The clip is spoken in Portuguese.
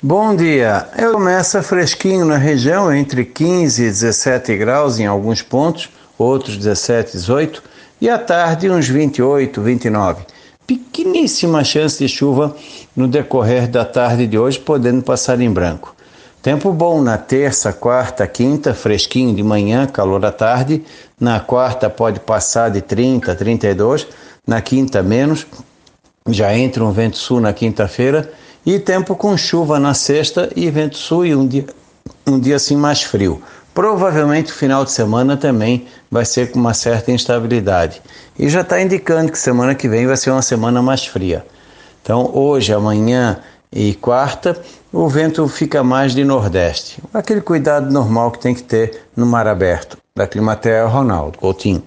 Bom dia. Eu começa fresquinho na região, entre 15 e 17 graus em alguns pontos, outros 17, 18, e à tarde uns 28, 29. Pequeníssima chance de chuva no decorrer da tarde de hoje, podendo passar em branco. Tempo bom na terça, quarta, quinta, fresquinho de manhã, calor à tarde. Na quarta pode passar de 30, 32, na quinta menos. Já entra um vento sul na quinta-feira e tempo com chuva na sexta e vento sul e um dia, um dia assim mais frio. Provavelmente o final de semana também vai ser com uma certa instabilidade. E já está indicando que semana que vem vai ser uma semana mais fria. Então, hoje, amanhã e quarta, o vento fica mais de nordeste. Aquele cuidado normal que tem que ter no mar aberto. Da Climatea, Ronaldo Coutinho.